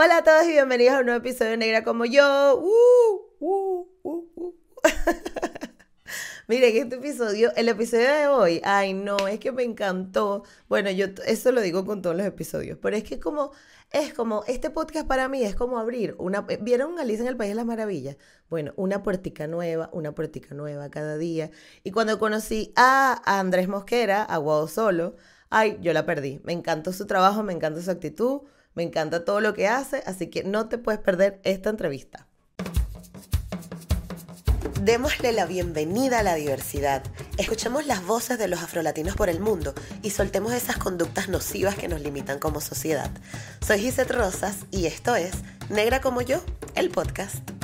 Hola a todos y bienvenidos a un nuevo episodio de Negra como yo. Uh, uh, uh, uh. Miren, este episodio, el episodio de hoy, ay no, es que me encantó. Bueno, yo eso lo digo con todos los episodios, pero es que como, es como, este podcast para mí es como abrir una, eh, ¿vieron Alicia en el País de las Maravillas? Bueno, una puertica nueva, una puertica nueva cada día. Y cuando conocí a, Andrés Mosquera, a Solo, ay, yo la perdí. Me encantó su trabajo, me encanta su actitud, me encanta todo lo que hace, así que no te puedes perder esta entrevista. Démosle la bienvenida a la diversidad. Escuchemos las voces de los afrolatinos por el mundo y soltemos esas conductas nocivas que nos limitan como sociedad. Soy Gisette Rosas y esto es Negra como yo, el podcast.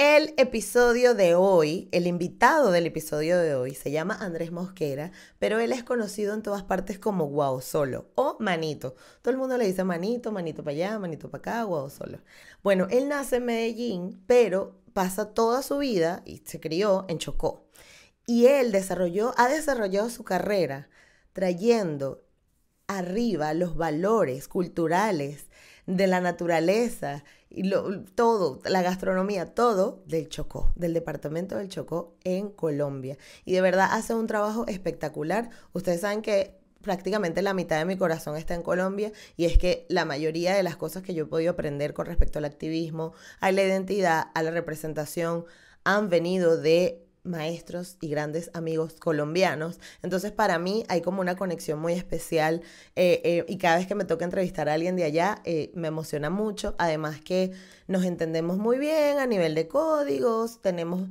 El episodio de hoy, el invitado del episodio de hoy se llama Andrés Mosquera, pero él es conocido en todas partes como Guau Solo o Manito. Todo el mundo le dice Manito, Manito para allá, Manito para acá, Guau Solo. Bueno, él nace en Medellín, pero pasa toda su vida y se crió en Chocó. Y él desarrolló, ha desarrollado su carrera trayendo arriba los valores culturales de la naturaleza lo- todo, la gastronomía, todo del Chocó, del departamento del Chocó en Colombia. Y de verdad hace un trabajo espectacular. Ustedes saben que prácticamente la mitad de mi corazón está en Colombia y es que la mayoría de las cosas que yo he podido aprender con respecto al activismo, a la identidad, a la representación, han venido de maestros y grandes amigos colombianos. Entonces para mí hay como una conexión muy especial eh, eh, y cada vez que me toca entrevistar a alguien de allá eh, me emociona mucho. Además que nos entendemos muy bien a nivel de códigos, tenemos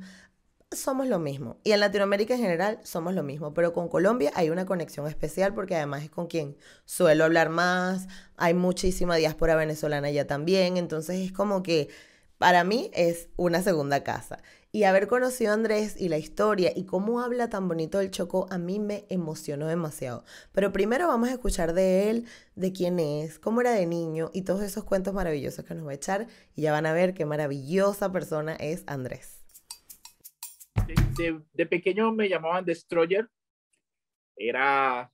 somos lo mismo. Y en Latinoamérica en general somos lo mismo. Pero con Colombia hay una conexión especial porque además es con quien suelo hablar más. Hay muchísima diáspora venezolana allá también. Entonces es como que para mí es una segunda casa. Y haber conocido a Andrés y la historia y cómo habla tan bonito del Chocó, a mí me emocionó demasiado. Pero primero vamos a escuchar de él, de quién es, cómo era de niño y todos esos cuentos maravillosos que nos va a echar. Y ya van a ver qué maravillosa persona es Andrés. de, de- pequeño me llamaban Destroyer. Era,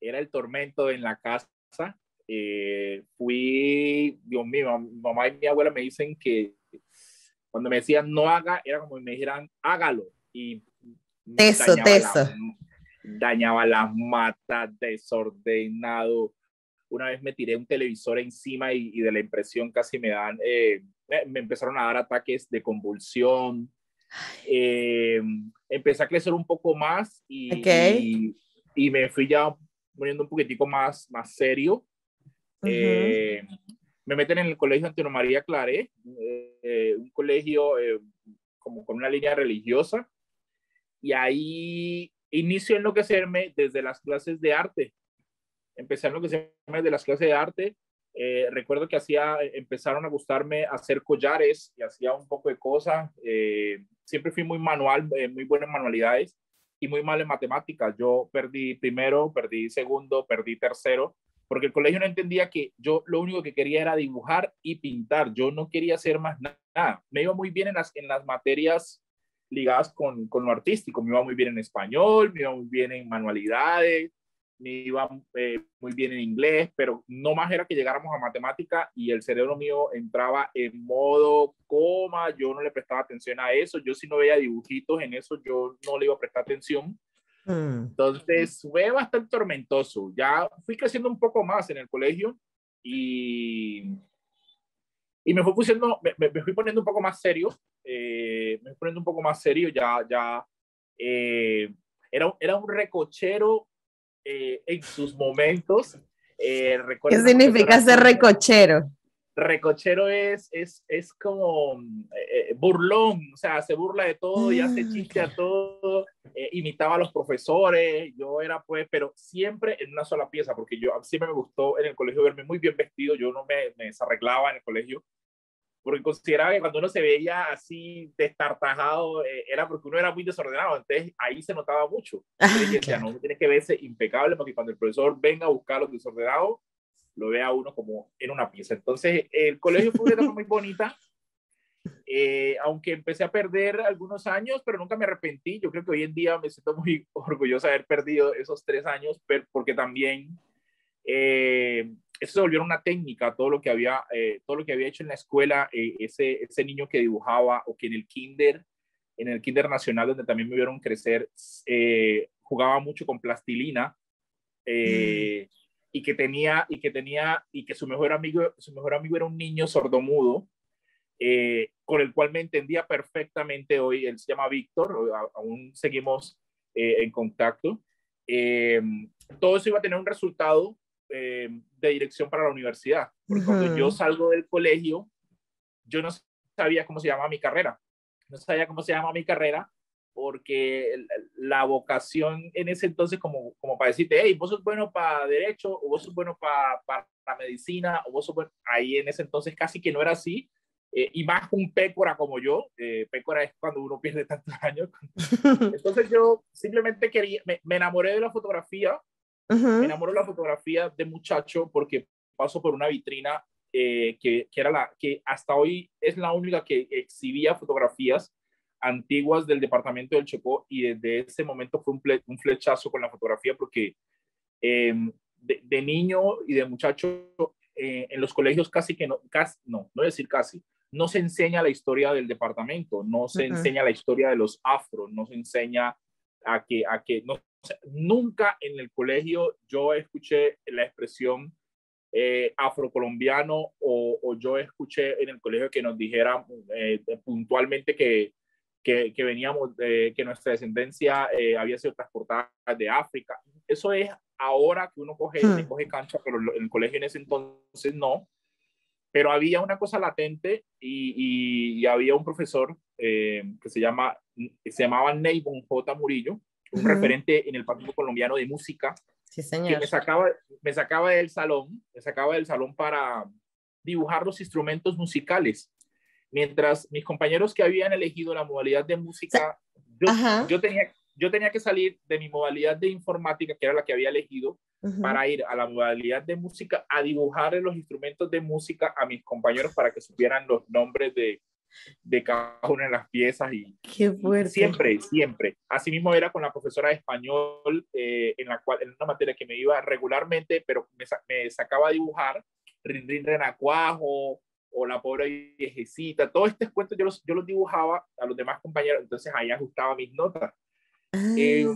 era el tormento en la casa. Eh, fui, Dios mío, mi mamá y mi abuela me dicen que cuando me decían no haga, era como si me dijeran hágalo. Y Teso, dañaba teso. la- dañaba las matas, desordenado. Una vez me tiré un televisor encima y, y de la impresión casi me dan, eh, me- empezaron a dar ataques de convulsión. Eh, empecé a crecer un poco más y, Ok. y, y me fui ya poniendo un poquitico más, más serio. Eh, me meten en el colegio Antonio María Claré, eh, un colegio eh, como con una línea religiosa, y ahí inicio a enloquecerme desde las clases de arte. Empecé a enloquecerme desde las clases de arte. Eh, recuerdo que hacía, empezaron a gustarme hacer collares y hacía un poco de cosas. Siempre fui muy manual, muy buena en manualidades y muy mal en matemáticas. Yo perdí primero, perdí segundo, perdí tercero, porque el colegio no entendía que yo lo único que quería era dibujar y pintar. Yo no quería hacer más na- nada. Me iba muy bien en las, en las materias ligadas con, con lo artístico. Me iba muy bien en español, me iba muy bien en manualidades, me iba eh, muy bien en inglés, pero no más era que llegáramos a matemática y el cerebro mío entraba en modo coma, yo no le prestaba atención a eso, yo si no veía dibujitos en eso, yo no le iba a prestar atención. Mm. Entonces fue bastante tormentoso. Ya fui creciendo un poco más en el colegio y, y me, fui pusiendo, me, me- fui poniendo un poco más serio. eh, me fui poniendo un poco más serio. Ya, ya eh, era, era un recochero eh, en sus momentos. Eh, ¿Qué significa ser recochero? Recochero es, es, es como eh, eh, burlón, o sea, se burla de todo y hace Mm, chiste a todo, eh, imitaba a los profesores, yo era pues, pero siempre en una sola pieza, porque yo siempre me gustó en el colegio verme muy bien vestido, yo no me, me desarreglaba en el colegio, porque consideraba que cuando uno se veía así destartajado, eh, era porque uno era muy desordenado, entonces ahí se notaba mucho. Ah, Entonces, yo decía, claro. no, uno tiene que verse impecable, porque cuando el profesor venga a buscar a los desordenados, lo vea uno como en una pieza. Entonces, el colegio fue una etapa muy bonita, eh, aunque empecé a perder algunos años, pero nunca me arrepentí. Yo creo que hoy en día me siento muy orgulloso de haber perdido esos tres años, pero porque también Eh, eso se volvió una técnica, todo lo que había, eh, todo lo que había hecho en la escuela, eh, ese, ese niño que dibujaba o que en el kinder, en el kinder nacional donde también me vieron crecer, jugaba mucho con plastilina mm. Y que tenía y que tenía y que su mejor amigo, su mejor amigo era un niño sordomudo con el cual me entendía perfectamente hoy. Él se llama Víctor, aún seguimos en contacto. todo eso iba a tener un resultado eh, de dirección para la universidad. Porque cuando yo salgo del colegio, yo no sabía cómo se llamaba mi carrera. No sabía cómo se llama mi carrera porque la vocación en ese entonces como, como para decirte, hey, vos sos bueno para derecho, o vos sos bueno para, para medicina, o vos sos bueno, ahí en ese entonces casi que no era así, eh, y más un pécora como yo, eh, pécora es cuando uno pierde tantos años. Entonces yo simplemente quería, me, me enamoré de la fotografía me enamoró la fotografía de muchacho porque paso por una vitrina eh, que, que, era la que hasta hoy es la única que exhibía fotografías antiguas del departamento del Chocó y desde ese momento fue un, un flechazo con la fotografía porque em, de, niño y de muchacho eh, en los colegios casi que no, casi, no, no decir casi, no se enseña la historia del departamento, no se enseña la historia de los afros, no se enseña a que, a que no, nunca en el colegio yo escuché la expresión eh, afrocolombiano o, o, yo escuché en el colegio que nos dijeran eh, puntualmente que, que, veníamos, que nuestra descendencia eh, había sido transportada de África. Eso es ahora que uno coge, hmm. coge cancha, pero en el colegio en ese entonces no. Pero había una cosa latente y, y, había un profesor que se, llama, se llamaba Neybon J. Murillo, un referente en el Partido Colombiano de Música, sí, señor. que me sacaba, me sacaba del salón, me sacaba del salón para dibujar los instrumentos musicales. Mientras mis compañeros que habían elegido la modalidad de música, yo, yo, tenía, yo tenía que salir de mi modalidad de informática, que era la que había elegido, para ir a la modalidad de música a dibujar los instrumentos de música a mis compañeros para que supieran los nombres de, de cada una de las piezas y, Qué fuerte. siempre, siempre. Así mismo era con la profesora de español, eh, en la cual, en una materia que me iba regularmente, pero me, me sacaba a dibujar, Rin Rin Renacuajo, o la pobre viejecita, todos estos cuentos yo los, yo los dibujaba a los demás compañeros, entonces ahí ajustaba mis notas. Eh,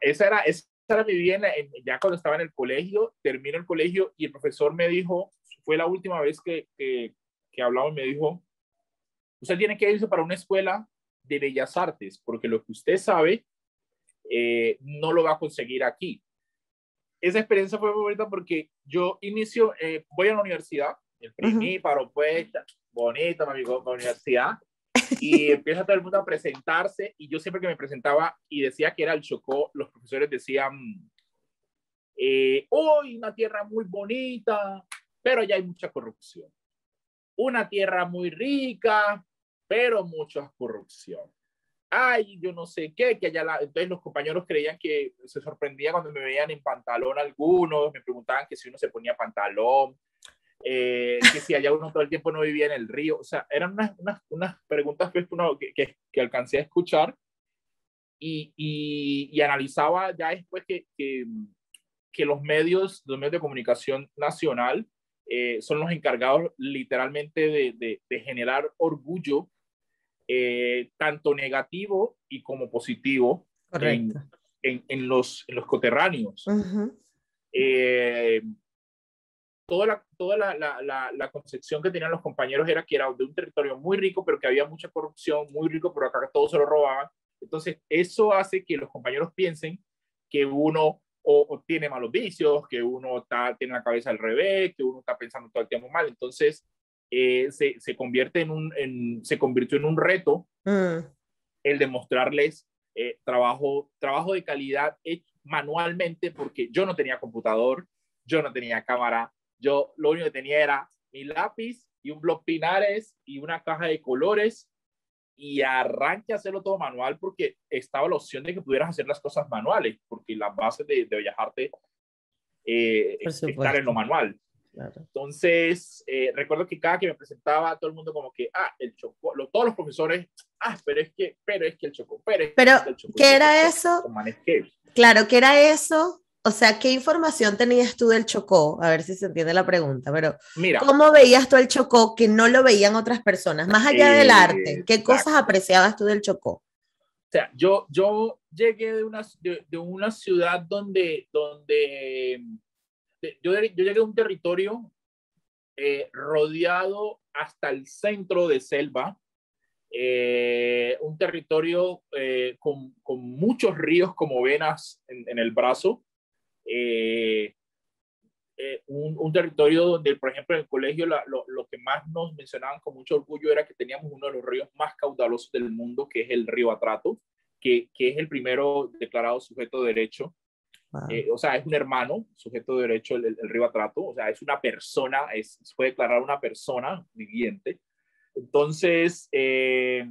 esa, era, esa era mi vida ya cuando estaba en el colegio, termino el colegio y el profesor me dijo, fue la última vez que, que, que hablamos, me dijo, Usted tiene que irse para una escuela de bellas artes, porque lo que usted sabe eh, no lo va a conseguir aquí. Esa experiencia fue muy bonita porque yo inicio, eh, voy a la universidad, el primer propuesta, bonita, mi amigo, la universidad, y empieza todo el mundo a presentarse, y yo siempre que me presentaba y decía que era el Chocó, los profesores decían, eh, hoy una tierra muy bonita, pero ya hay mucha corrupción. Una tierra muy rica, pero mucha corrupción. Ay, yo no sé qué, que allá la... entonces los compañeros creían que se sorprendía cuando me veían en pantalón algunos, me preguntaban que si uno se ponía pantalón, eh, que si allá uno todo el tiempo no vivía en el río, o sea, eran unas, unas, unas preguntas que, que, que, alcancé a escuchar y, y, y analizaba ya después que, que, que, los medios, los medios de comunicación nacional eh, son los encargados literalmente de, de generar orgullo eh, tanto negativo y como positivo en, en, los, en los coterráneos. Eh, toda la, toda la, la, la, concepción que tenían los compañeros era que era de un territorio muy rico, pero que había mucha corrupción, muy rico, pero acá todos se lo robaban. Entonces, eso hace que los compañeros piensen que uno o, tiene malos vicios, que uno está, tiene la cabeza al revés, que uno está pensando todo el tiempo mal. Entonces, eh, se, se, convierte en un, en, se convirtió en un reto mm. el demostrarles eh, trabajo, trabajo de calidad manualmente porque yo no tenía computador, yo no tenía cámara, yo lo único que tenía era mi lápiz y un blog pinares y una caja de colores y arranque a hacerlo todo manual porque estaba la opción de que pudieras hacer las cosas manuales, porque la base de, de viajarte eh, estar en lo manual. Entonces, eh, recuerdo que cada que me presentaba, todo el mundo como que, ah, el chocó, todos los profesores, ah, pero es que, pero es que el chocó, pero, pero ¿qué era eso? Claro, ¿qué era eso o sea, ¿qué información tenías tú del Chocó? A ver si se entiende la pregunta, pero Mira, ¿cómo veías tú el Chocó que no lo veían otras personas? Más allá del arte, ¿qué cosas exacto. apreciabas tú del Chocó? O sea, yo, yo llegué de una, de, de una ciudad donde, donde de- yo, yo llegué a un territorio eh, rodeado hasta el centro de selva, eh, un territorio eh, con, con muchos ríos como venas en, en el brazo, eh, eh, un, un territorio donde, por ejemplo, en el colegio la- lo, lo que más nos mencionaban con mucho orgullo era que teníamos uno de los ríos más caudalosos del mundo, que es el río Atrato, que, que es el primero declarado sujeto de derecho. Eh, o sea, es un hermano, sujeto de derecho, el, el río Atrato, o sea, es una persona, es, se puede declarar una persona viviente. Entonces, eh,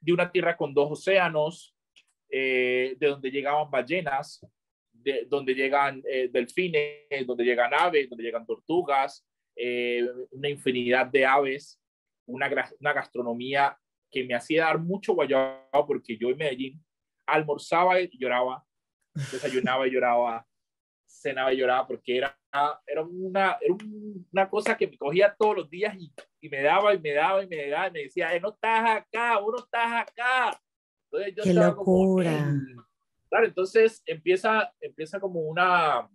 de una tierra con dos océanos, eh, de donde llegaban ballenas, de donde llegan eh, delfines, donde llegan aves, donde llegan tortugas, eh, una infinidad de aves, una, una gastronomía que me hacía dar mucho guayabo porque yo en Medellín almorzaba y lloraba, desayunaba y lloraba, cenaba y lloraba porque era, era, una, era un- una cosa que me cogía todos los días y, y me daba y me daba y me daba y me decía, eh, no estás acá, vos no estás acá. Entonces yo ¡Qué estaba como, locura! "Ey". Claro, entonces empieza, empieza como una,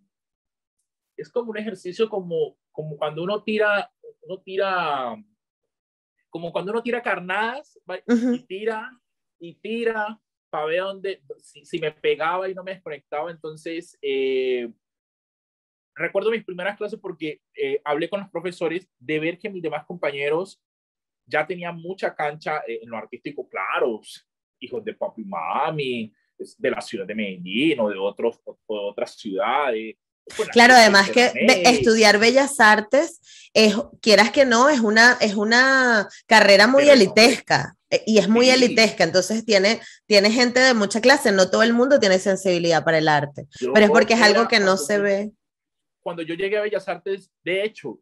es como un ejercicio como, como cuando uno tira, uno tira, como cuando uno tira carnadas y tira y tira para ver dónde, si, si me pegaba y no me desconectaba, entonces eh, recuerdo mis primeras clases porque eh, hablé con los profesores de ver que mis demás compañeros ya tenían mucha cancha eh, en lo artístico, claro, hijos de papi y mami, de la ciudad de Medellín o de, otros, o de otras ciudades. Bueno, Claro, además que estudiar bellas artes, es, quieras que no, es una, es una carrera muy Pero elitesca eh, y es muy Sí. elitesca, entonces tiene, tiene gente de mucha clase, no todo el mundo tiene sensibilidad para el arte, Yo pero es porque es algo que no se yo- ve. Cuando yo llegué a Bellas Artes, de hecho,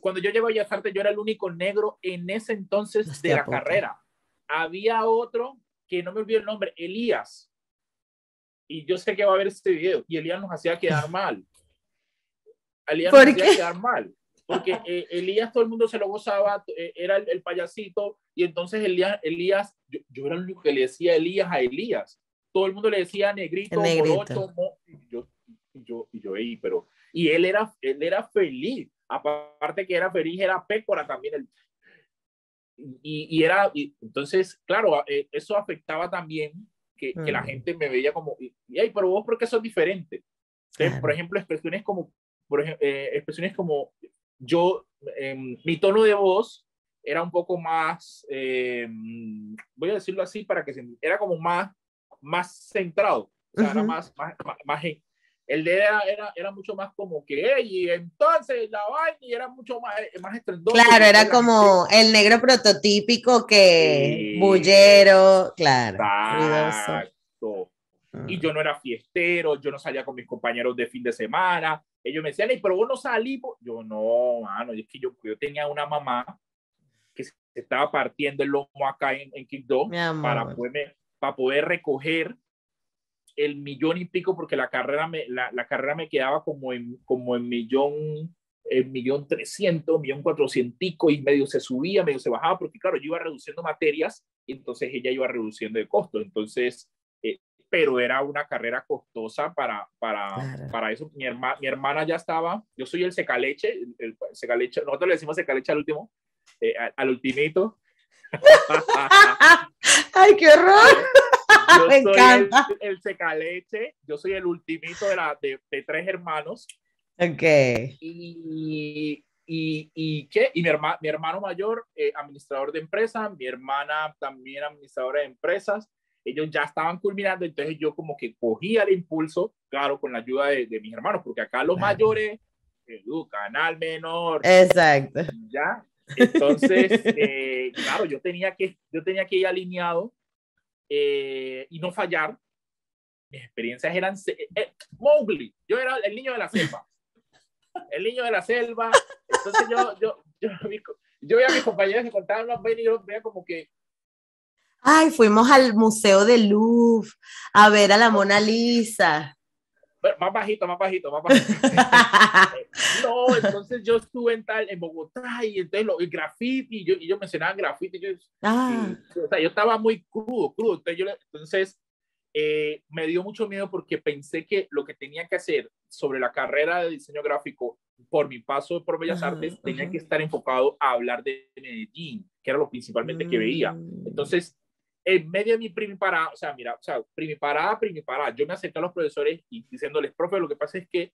cuando yo llegué a Bellas Artes, yo era el único negro en ese entonces Hostia de la puta. carrera. Había otro que no me olvido el nombre, Elías. Y yo sé que va a ver este video. Y Elías nos hacía quedar mal. Elías ¿Por nos hacía qué? quedar mal. Porque eh, Elías todo el mundo se lo gozaba, eh, era el, el payasito. Y entonces Elías, Elías yo, yo era el único que le decía Elías a Elías. Todo el mundo le decía negrito, negrito. morocho, mo- y yo, y yo, y yo, "Ey, pero, y él era, él era feliz. Aparte que era feliz, era pécora también. El, y, y era, y entonces, claro, eh, eso afectaba también que, que la Mm. gente me veía como, y, y, "Ey, pero vos, ¿por qué sos diferente? Entonces, Claro. Por ejemplo, expresiones como, por ejemplo, expresiones como, yo, em, mi tono de voz era un poco más, em, voy a decirlo así para que se, era como más, más centrado, o sea, era Ujú. más, más, más, más en- el de él era, era, era mucho más como que, "Ey, y entonces la vaina y era mucho más, más estrendoso. Claro, era como el negro prototípico que Sí. bullero, claro. Exacto. Y yo no era fiestero, yo no salía con mis compañeros de fin de semana. Ellos me decían, "Ey, pero vos no salís. po-". Yo no, mano, es que yo, yo tenía una mamá que se estaba partiendo el lomo acá en, en Quibdó para, poderme- para poder recoger el millón y pico, porque la carrera me, la, la carrera me quedaba como en, como en millón, en millón trescientos, millón cuatrocientico, y medio se subía, medio se bajaba, porque claro, yo iba reduciendo materias, y entonces ella iba reduciendo de costo. Entonces, eh, pero era una carrera costosa para, para, Claro. para eso. Mi, herma, mi hermana ya estaba, yo soy el secaleche, el, el secaleche, nosotros le decimos secaleche al último, eh, al, al ultimito. ¡Ay, qué horror! Yo Me soy encanta. El, el secaleche, yo soy el ultimito de, la, de, de tres hermanos. Ok. Y, y, y, ¿qué? y mi, herma, mi hermano mayor, eh, administrador de empresas, mi hermana también administradora de empresas. Ellos ya estaban culminando, entonces yo como que cogía el impulso, claro, con la ayuda de, de mis hermanos, porque acá los Claro. mayores educan al menor, Exacto. ¿ya? Entonces, eh, claro, yo tenía, que, yo tenía que ir alineado eh, y no fallar. Mis experiencias eran... se- eh, Mowgli, yo era el niño de la selva. El niño de la selva. Entonces yo, yo, yo, yo veía a mis compañeros que contaban los vainas y yo veía como que... Ay, fuimos al Museo del Louvre a ver a la Mona Lisa. Más bajito, más bajito, más bajito. no, entonces yo estuve en tal, en Bogotá, y entonces lo, el graffiti, y yo, y yo mencionaba graffiti, yo, ah. o sea, yo estaba muy crudo, crudo, entonces, yo, entonces eh, me dio mucho miedo porque pensé que lo que tenía que hacer sobre la carrera de diseño gráfico por mi paso por Bellas Artes tenía que estar enfocado a hablar de Medellín, que era lo principalmente que veía. Mm. Entonces, en medio de mi primiparada, o sea, mira, o sea, primiparada, primiparada, yo me acerqué a los profesores y diciéndoles, profe, lo que pasa es que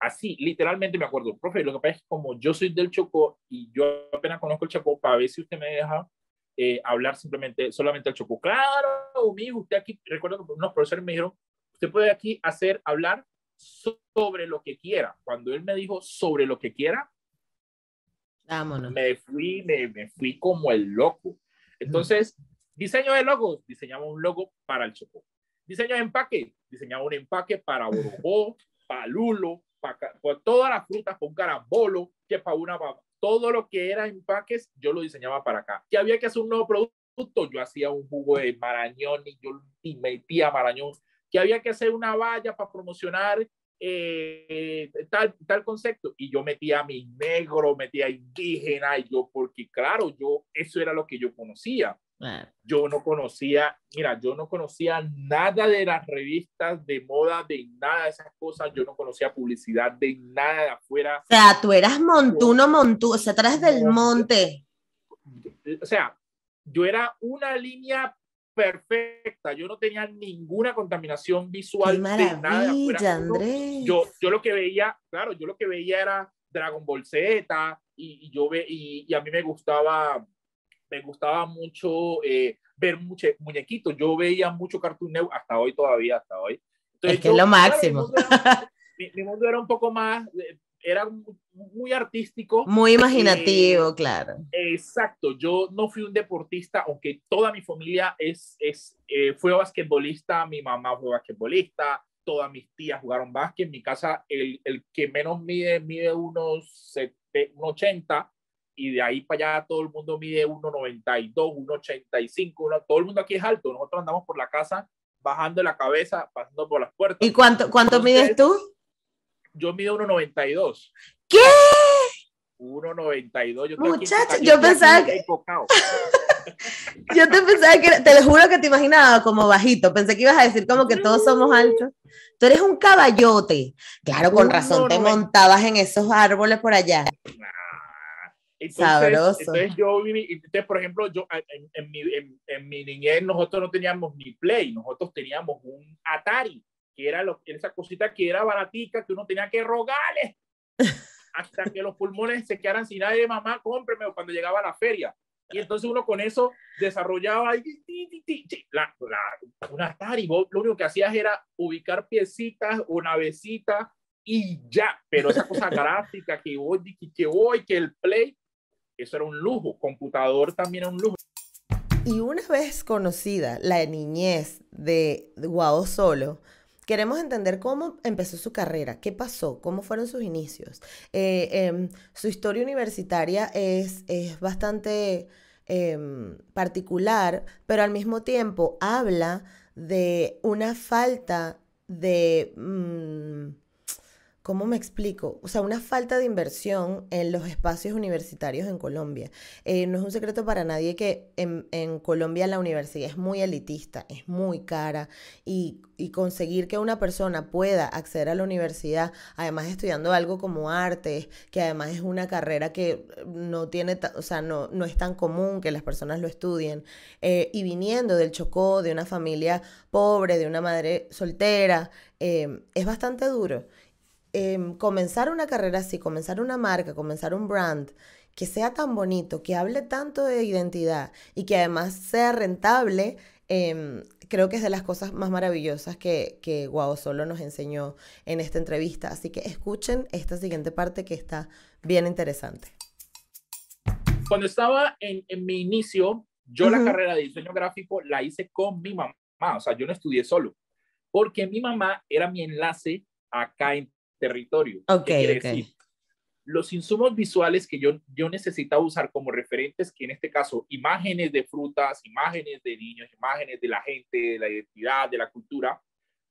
así, literalmente me acuerdo, profe, lo que pasa es que como yo soy del Chocó y yo apenas conozco el Chocó, para ver si usted me deja eh, hablar simplemente, solamente el Chocó. Claro, hijo, usted aquí, recuerdo que unos profesores me dijeron, usted puede aquí hacer, hablar sobre lo que quiera. Cuando él me dijo sobre lo que quiera, Vámonos. me fui, me, me fui como el loco. Entonces, diseño de logos, diseñamos un logo para el Chocó. Diseño de empaque, diseñamos un empaque para Borobó, para Lulo, para, todas las frutas, para un carambolo, que para una todo lo que era empaques, yo lo diseñaba para acá. Que había que hacer un nuevo producto, yo hacía un jugo de marañón y yo metía marañón. Que había que hacer una valla para promocionar eh, tal, tal concepto. Y yo metía a mi negro, metía indígena, y yo, porque claro, yo, eso era lo que yo conocía. Yo no conocía, mira, yo no conocía nada de las revistas de moda, de nada de esas cosas, yo no conocía publicidad de nada de afuera. O sea, tú eras montuno, montuno, o sea, atrás del monte. O sea, yo era una línea perfecta, yo no tenía ninguna contaminación visual. Qué maravilla, Andrés. Yo, yo lo que veía, claro, yo lo que veía era Dragon Ball Z y, yo ve, y, y a mí me gustaba me gustaba mucho eh, ver muchos muñequitos. Yo veía mucho Cartoon Network, hasta hoy todavía, hasta hoy. es que es lo máximo. mi, mundo era, un poco más, eh, era muy artístico. Muy imaginativo, claro. Exacto, yo no fui un deportista, aunque toda mi familia es, es, eh, fue basquetbolista, mi mamá fue basquetbolista, todas mis tías jugaron básquet, en mi casa el, el que menos mide, mide unos, unos 80, y de ahí para allá todo el mundo mide 1,92, 1,85, todo el mundo aquí es alto, nosotros andamos por la casa bajando la cabeza, pasando por las puertas. ¿Y cuánto, cuánto mides tú? Yo mido 1,92. ¿Qué? 1,92. Muchacho, yo pensaba que... yo te pensaba que, te lo juro que te imaginaba como bajito, pensé que ibas a decir como que todos somos altos. Tú eres un caballote. Claro, con razón te montabas en esos árboles por allá. Entonces, entonces yo viví, entonces, por ejemplo, yo en, en, mi, en, mi, niñez nosotros no teníamos ni Play, nosotros teníamos un Atari, que era lo, esa cosita que era baratica, que uno tenía que rogarle hasta que los pulmones se quedaran sin nadie, mamá, cómpreme cuando llegaba a la feria. Y entonces uno con eso desarrollaba la, la, un Atari. Vos lo único que hacías era ubicar piecitas o navecitas y ya. Pero esa cosa gráfica que voy, que voy, que el Play, eso era un lujo. Computador también era un lujo. Y una vez conocida la niñez de Guado Solo, queremos entender cómo empezó su carrera, qué pasó, cómo fueron sus inicios. Eh, em, su historia universitaria es, es bastante em, particular, pero al mismo tiempo habla de una falta de... Mm, ¿Cómo me explico? O sea, una falta de inversión en los espacios universitarios en Colombia. Eh, no es un secreto para nadie que en, Colombia la universidad es muy elitista, es muy cara y, conseguir que una persona pueda acceder a la universidad, además estudiando algo como artes, que además es una carrera que no tiene, o sea, no, no es tan común que las personas lo estudien, eh, y viniendo del Chocó, de una familia pobre, de una madre soltera, eh, es bastante duro. Em, comenzar una carrera así, comenzar una marca, comenzar un brand que sea tan bonito, que hable tanto de identidad y que además sea rentable, em, creo que es de las cosas más maravillosas que, que Guau Solo nos enseñó en esta entrevista. Así que escuchen esta siguiente parte que está bien interesante. Cuando estaba en, en mi inicio, yo la carrera de diseño gráfico la hice con mi mamá, o sea, yo no estudié solo, porque mi mamá era mi enlace acá en territorio. quiere decir? Los insumos visuales que yo, yo necesitaba usar como referentes, que en este caso imágenes de frutas, imágenes de niños, imágenes de la gente, de la identidad, de la cultura,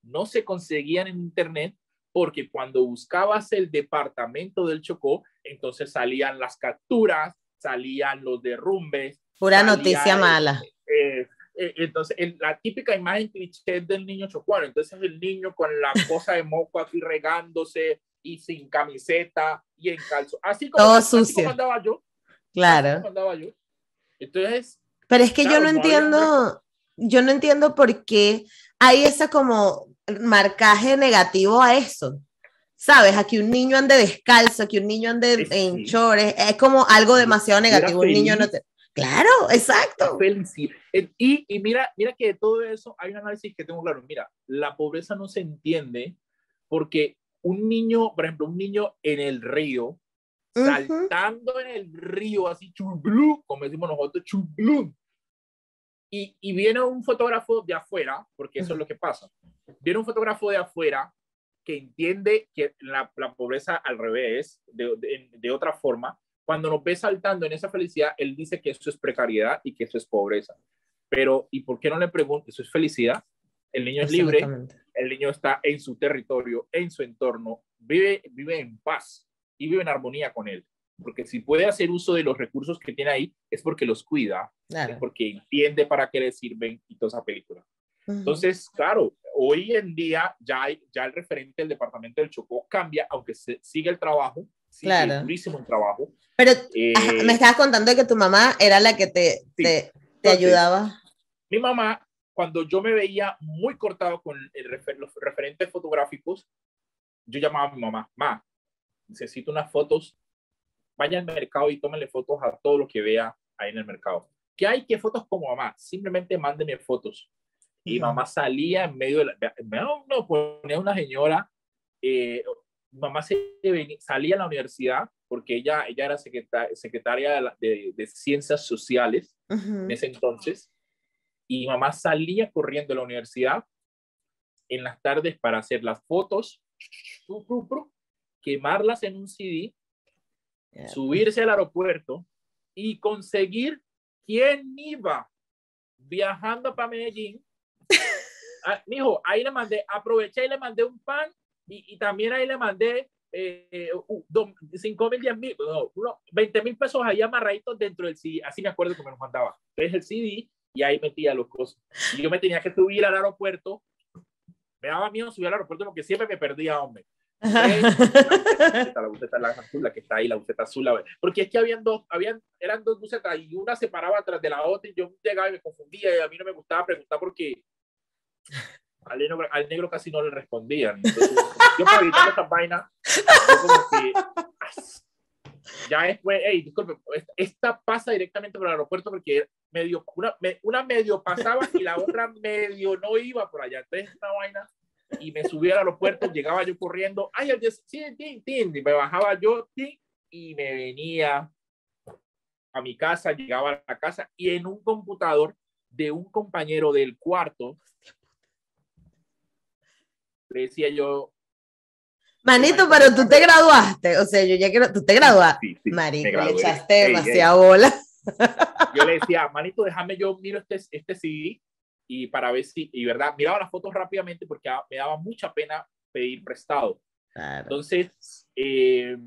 no se conseguían en internet porque cuando buscabas el departamento del Chocó, entonces salían las capturas, salían los derrumbes. Pura noticia mala. Eh, eh, entonces, la típica imagen cliché del niño chocuano, entonces el niño con la cosa de moco así regándose y sin camiseta y en calzo, así como, Todo así sucio. como andaba yo. Claro. así como andaba yo. Entonces, Pero es que yo Claro, no no entiendo, yo no entiendo por qué hay ese como marcaje negativo a eso. ¿Sabes? A que un niño ande descalzo, que un niño ande Eh, en sí. chores, es como algo demasiado negativo. Un niño no te... Claro, exacto. felicidad. Y, y mira, mira que de todo eso hay un análisis que tengo claro. Mira, la pobreza no se entiende porque un niño, por ejemplo, un niño en el río, saltando en el río, así chulblú, como decimos nosotros, chulblú. Y, y viene un fotógrafo de afuera, porque eso es lo que pasa. Viene un fotógrafo de afuera que entiende que la, la pobreza al revés, de, de, de otra forma, cuando nos ve saltando en esa felicidad, él dice que eso es precariedad y que eso es pobreza. Pero, ¿y por qué no le pregunto? Eso es felicidad. El niño es libre, el niño está en su territorio, en su entorno, vive, vive en paz y vive en armonía con él. Porque si puede hacer uso de los recursos que tiene ahí, es porque los cuida, es porque entiende para qué le sirven y toda esa película. Entonces, claro, hoy en día ya, hay, ya el referente del departamento del Chocó cambia, aunque se, sigue el trabajo, sigue Claro. durísimo el trabajo. Pero Eh, me estabas contando que tu mamá era la que te, Sí. te, te Entonces, ayudaba. mi mamá, cuando yo me veía muy cortado con el refer- los referentes fotográficos, yo llamaba a mi mamá, ma, necesito unas fotos, vaya al mercado y tómenle fotos a todo lo que vea ahí en el mercado. ¿Qué hay? ¿Qué fotos como mamá? Simplemente mándeme fotos. Y mamá salía en medio de la... No, no, ponía una señora, eh, mamá se venía- salía a la universidad porque ella, ella era secreta- secretaria de, la- de- de Ciencias Sociales en ese entonces, y mamá salía corriendo a la universidad en las tardes para hacer las fotos, quemarlas en un CD, subirse al aeropuerto y conseguir quién iba viajando para Medellín. Ah, mijo, ahí le mandé, aproveché y le mandé un pan y, y también ahí le mandé eh, uh, do- cinco mil, diez mil, no, uno, 20 mil pesos ahí amarraditos dentro del CD, así me acuerdo que me los mandaba. Entonces el CD y ahí metía los cosas. Y yo me tenía que subir al aeropuerto, me daba miedo subir al aeropuerto porque siempre me perdía, hombre. la buceta la azul, la que está ahí, la buceta azul, la- porque es que habían dos, habían, eran dos bucetas y una se paraba atrás de la otra y yo llegaba y me confundía y a mí no me gustaba preguntar porque al negro, al negro casi no le respondían. Entonces, yo para evitar esas vainas, ya después, hey, disculpe, esta- pasa directamente por el aeropuerto porque medio, una, una medio pasaba y la otra medio no iba por allá. Entonces, esta vaina y me subí al aeropuerto, llegaba yo corriendo, ay, día- sí, tin, tin, y me bajaba yo tin, y me venía a mi casa, llegaba a la casa y en un computador de un compañero del cuarto, le decía yo, Manito, pero tú te graduaste. O sea, yo ya quiero. Tú te graduaste. sí, sí, Marico, le echaste Ey, ey. demasiada bola. yo le decía, manito, déjame yo miro este, este CD y para ver si, y verdad, miraba las fotos rápidamente porque me daba mucha pena pedir prestado. Claro. Entonces, eh,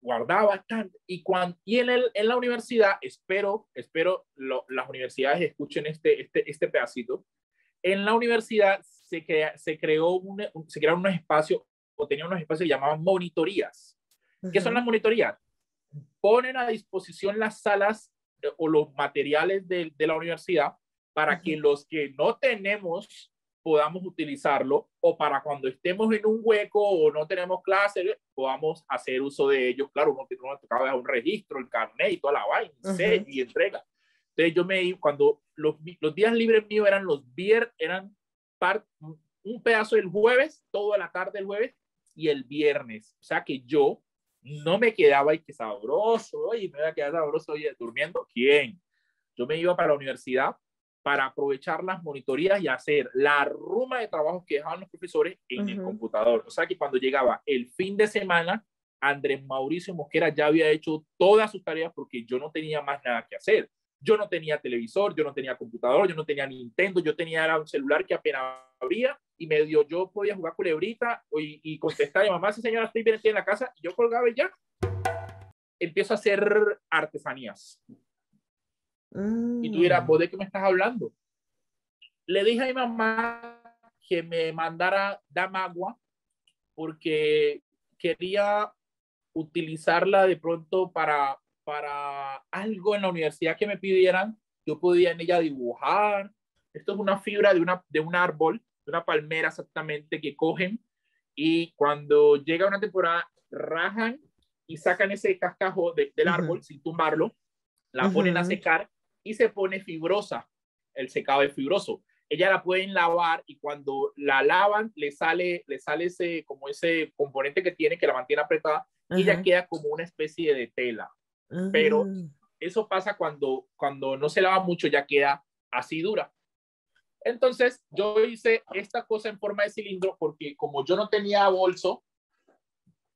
guardaba bastante. Y, cuando, y en, el, en la universidad, espero, espero lo, las universidades escuchen este, este, este pedacito. En la universidad se, crea, se, creó un, se crearon unos espacios, o tenían unos espacios que llamaban monitorías. ¿Qué son las monitorías? Ponen a disposición las salas eh, o los materiales de, de la universidad para que los que no tenemos podamos utilizarlo o para cuando estemos en un hueco o no tenemos clase, podamos hacer uso de ellos. Claro, uno, uno tocaba un registro, el carnet y toda la vaina, Ujú. sello y entrega. Entonces yo me cuando los, los días libres míos eran los viernes, eran par, un pedazo del jueves, toda la tarde del jueves y el viernes. O sea que yo no me quedaba y que sabroso, oye, me voy a quedar sabroso oye, durmiendo. ¿Quién? Yo me iba para la universidad para aprovechar las monitorías y hacer la ruma de trabajo que dejaban los profesores en el Ujú. computador. O sea que cuando llegaba el fin de semana, Andrés Mauricio Mosquera ya había hecho todas sus tareas porque yo no tenía más nada que hacer. Yo no tenía televisor, yo no tenía computador, yo no tenía Nintendo, yo tenía era un celular que apenas abría y medio yo podía jugar culebrita y, y contestar a mi mamá, sí señora, estoy bien aquí en la casa, y yo colgaba y ya. Empiezo a hacer artesanías. Y tú dirás, ¿vos de qué me estás hablando? Le dije a mi mamá que me mandara Damagua porque quería utilizarla de pronto para, para algo en la universidad que me pidieran. Yo podía en ella dibujar. Esto es una fibra de, una, de un árbol, de una palmera exactamente, que cogen y cuando llega una temporada rajan y sacan ese cascajo del árbol sin tumbarlo, la ponen a secar y se pone fibrosa. El secado es fibroso. Ella la pueden lavar y cuando la lavan le sale, le sale ese, como ese componente que tiene que la mantiene apretada y ya queda como una especie de tela. Pero eso pasa cuando, cuando no se lava mucho, ya queda así dura. Entonces yo hice esta cosa en forma de cilindro porque como yo no tenía bolso,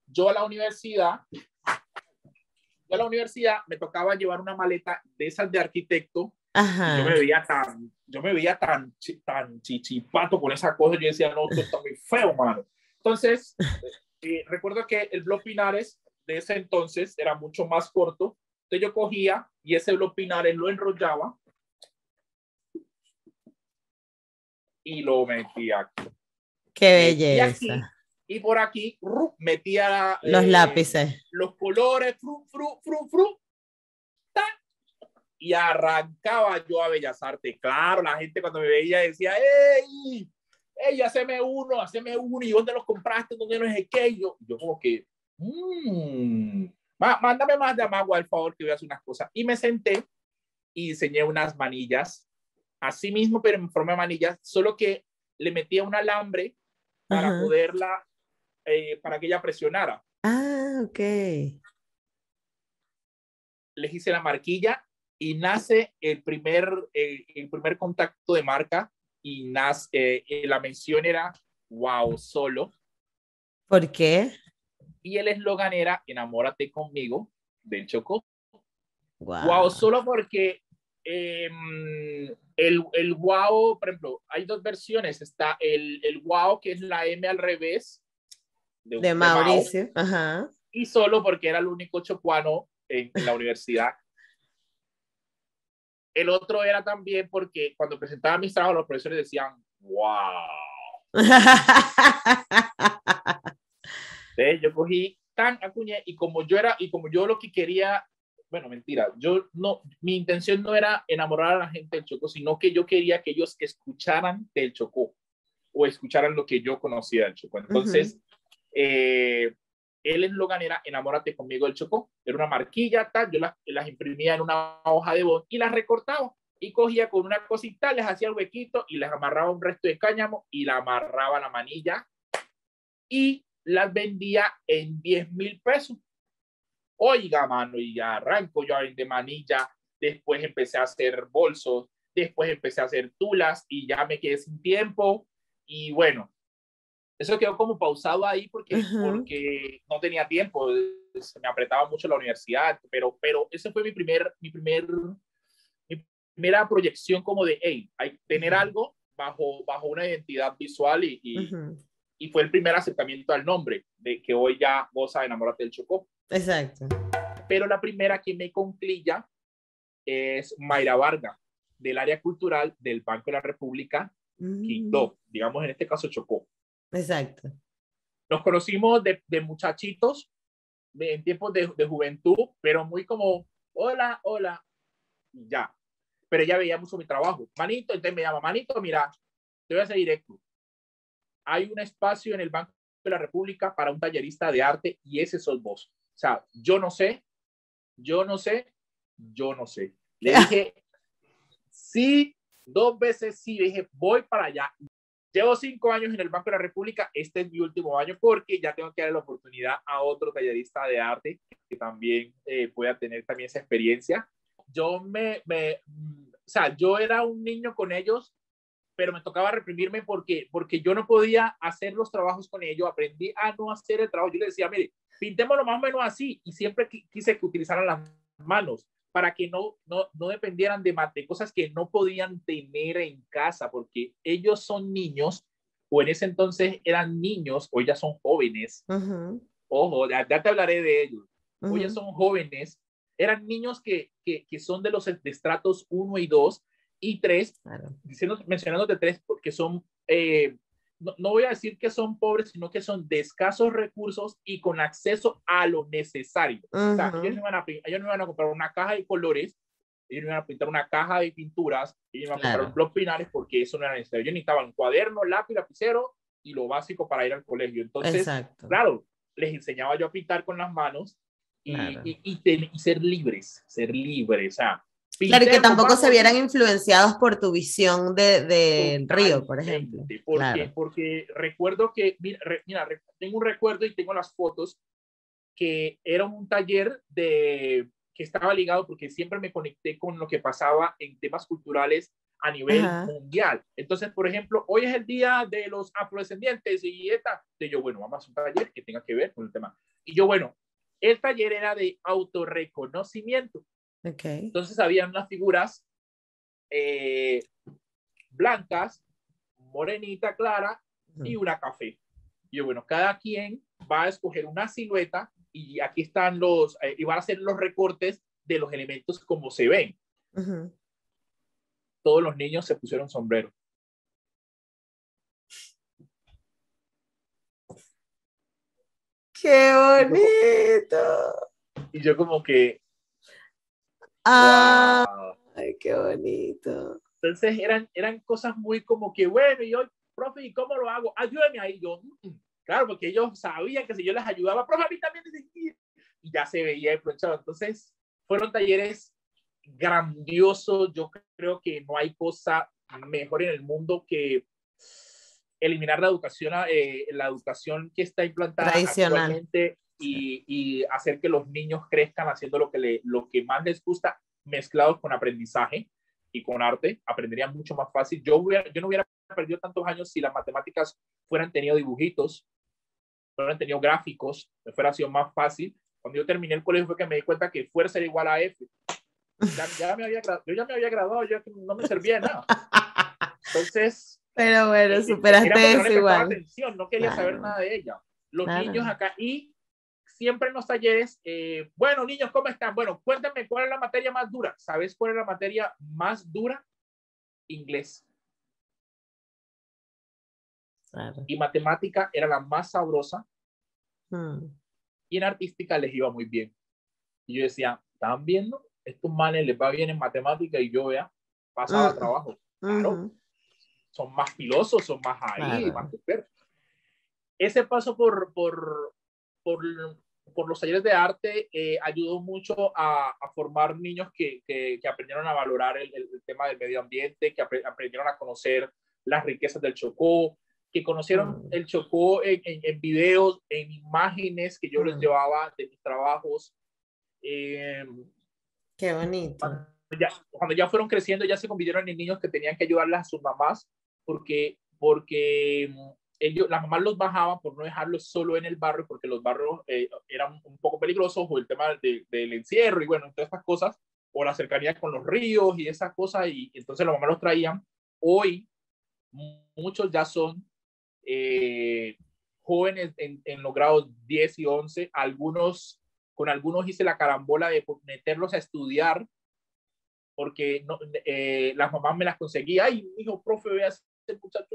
yo a la universidad, yo a la universidad me tocaba llevar una maleta de esas de arquitecto. Yo me veía tan, yo me veía tan, tan chichipato con esa cosa. Yo decía, no, esto está muy feo, mano. Entonces, eh, recuerdo que el blog Pinares de ese entonces era mucho más corto. Entonces yo cogía y ese blog Pinares lo enrollaba y lo metía aquí. Qué belleza. Y, por aquí metía los eh, lápices, los colores, fru, fru, fru, fru, y arrancaba yo a Bellas Artes. Claro, la gente cuando me veía decía, ¡Ey! ¡Ey, haceme uno, haceme uno! ¿Y dónde los compraste? ¿Dónde no es aquello? Yo como que, mmm, mándame más de Amagua, al favor, que voy a hacer unas cosas. Y me senté y diseñé unas manillas, así mismo, pero en forma de manillas, solo que le metía un alambre para poderla, eh, para que ella presionara. Ah, ok. Les hice la marquilla y nace el primer, el primer contacto de marca y nace, eh, la mención era wow, solo. ¿Por qué? Y el eslogan era enamórate conmigo del Chocó. Wow. solo porque em, el, el wow, por ejemplo, hay dos versiones. Está el, el wow, que es la M al revés. De, Mauricio. Ajá. Y solo porque era el único chocuano en la universidad el otro era también porque cuando presentaba mis trabajos, los profesores decían, wow. yo cogí tan acuñé y como yo era, y como yo lo que quería, bueno, mentira, yo no, mi intención no era enamorar a la gente del Chocó, sino que yo quería que ellos escucharan del Chocó o escucharan lo que yo conocía del Chocó. Entonces, eh, el eslogan era Enamórate conmigo del Chocó. Era una marquilla, tal, yo las, imprimía en una hoja de voz y las recortaba. Y cogía con una cosita, les hacía el huequito y les amarraba un resto de cáñamo y la amarraba la manilla y las vendía en 10 mil pesos. Oiga, mano, y ya arranco yo vender manilla. Después empecé a hacer bolsos, después empecé a hacer tulas y ya me quedé sin tiempo. Y bueno, eso quedó como pausado ahí porque, porque no tenía tiempo, se me apretaba mucho la universidad, pero, pero ese fue mi primer, mi primer, mi primera proyección como de, hey, hay tener algo bajo, bajo una identidad visual y, y, y, fue el primer acercamiento al nombre, de que hoy ya goza Enamórate del Chocó. Exacto. Pero la primera que me conclilla es Mayra Varga, del área cultural del Banco de la República, mm. digamos en este caso Chocó. Exacto. Nos conocimos de, de muchachitos, en tiempos de, de, juventud, pero muy como, hola, hola, y ya. Pero ella veía mucho mi trabajo. Manito, entonces me llama, Manito, mira, te voy a hacer directo. Hay un espacio en el Banco de la República para un tallerista de arte y ese sos vos. O sea, yo no sé, yo no sé, yo no sé. Le dije, sí, dos veces sí, le dije, voy para allá. Llevo cinco años en el Banco de la República, este es mi último año porque ya tengo que dar la oportunidad a otro tallerista de arte que también eh, pueda tener también esa experiencia. Yo me, me, mm, o sea, yo era un niño con ellos, pero me tocaba reprimirme porque, porque yo no podía hacer los trabajos con ellos, aprendí a no hacer el trabajo. Yo les decía, mire, pintémoslo más o menos así y siempre quise que utilizaran las manos para que no, no, no dependieran de, de cosas que no podían tener en casa, porque ellos son niños o en ese entonces eran niños, hoy ya son jóvenes. Ojo, ya, te hablaré de ellos. Hoy ya son jóvenes. Eran niños que, que, que son de los estratos 1 y 2 y 3, diciendo, mencionando de 3 porque son, eh, no, no, voy a decir que son pobres, sino que son de escasos recursos y con acceso a lo necesario. O sea, ellos no, iban a, ellos no iban a comprar una caja de colores ellos no iban a pintar una caja de pinturas, ellos iban a comprar un blog pinares porque eso no era necesario. Ellos necesitaban cuaderno, lápiz, lapicero y lo básico para ir al colegio. Entonces, claro, les enseñaba yo a pintar con las manos y, y, y, ser libres, ser libres. O sea, claro, y que tampoco se vieran influenciados por tu visión del de, río, por ejemplo. Porque, porque recuerdo que, mira, mira, tengo un recuerdo y tengo las fotos que era un taller de que estaba ligado porque siempre me conecté con lo que pasaba en temas culturales a nivel mundial. Entonces, por ejemplo, hoy es el día de los afrodescendientes y esta, de yo, bueno, vamos a un taller que tenga que ver con el tema. Y yo, bueno, el taller era de autorreconocimiento. Okay. Entonces, habían unas figuras eh, blancas, morenita clara y una café. Y yo, bueno, cada quien va a escoger una silueta y aquí están los, eh, y van a hacer los recortes de los elementos como se ven. Todos los niños se pusieron sombrero. ¡Qué bonito! Y yo como que... ¡Ay, qué bonito! Entonces eran, eran cosas muy como que, bueno, y hoy, profe, ¿y cómo lo hago? Ayúdame ahí. Yo, mm, mm". Claro, porque ellos sabían que si yo les ayudaba, profe, a mí también y ya se veía influenciado. Entonces, fueron talleres grandiosos. Yo creo que no hay cosa mejor en el mundo que eliminar la educación, eh, la educación que está implantada actualmente y, y, hacer que los niños crezcan haciendo lo que, le, lo que más les gusta, mezclados con aprendizaje y con arte, aprenderían mucho más fácil. Yo, yo no hubiera perdido tantos años si las matemáticas fueran tenido dibujitos, hubieran tenido gráficos, me fuera sido más fácil. Cuando yo terminé el colegio fue que me di cuenta que fuerza era igual a F. Ya, me había, yo ya me había graduado, yo no me servía de nada. Entonces... Pero bueno, eh, superaste eso igual. Atención, no quería saber nada de ella. Los niños acá y siempre en los talleres, eh, bueno, niños, ¿cómo están? Bueno, cuéntame cuál es la materia más dura. ¿Sabes cuál es la materia más dura? Inglés. Y matemática era la más sabrosa. Hmm. Y en artística les iba muy bien. Y yo decía, ¿están viendo? Estos manes les va bien en matemática y yo vea, pasaba hmm. trabajo. Claro. Son más filosos, son más ahí, más Ese paso por, por, por, por, los talleres de arte eh, ayudó mucho a, a formar niños que, que, que, aprendieron a valorar el, el, tema del medio ambiente, que aprendieron a conocer las riquezas del Chocó, que conocieron mm. el Chocó en, en, videos, en imágenes que yo les mm. llevaba de mis trabajos. Em, Qué bonito. Cuando ya, cuando ya, fueron creciendo, ya se convirtieron en niños que tenían que ayudarles a sus mamás, porque, porque ellos, las mamás los bajaban por no dejarlos solo en el barrio, porque los barrios eh, eran un poco peligrosos, o el tema del encierro, y bueno, todas estas cosas, o la cercanía con los ríos y esas cosas, y entonces las mamás los traían. Hoy, muchos ya son eh, jóvenes en, en, los grados 10 y 11, algunos, con algunos hice la carambola de meterlos a estudiar, porque no, eh, las mamás me las conseguía, ay, hijo, profe, vea muchacho,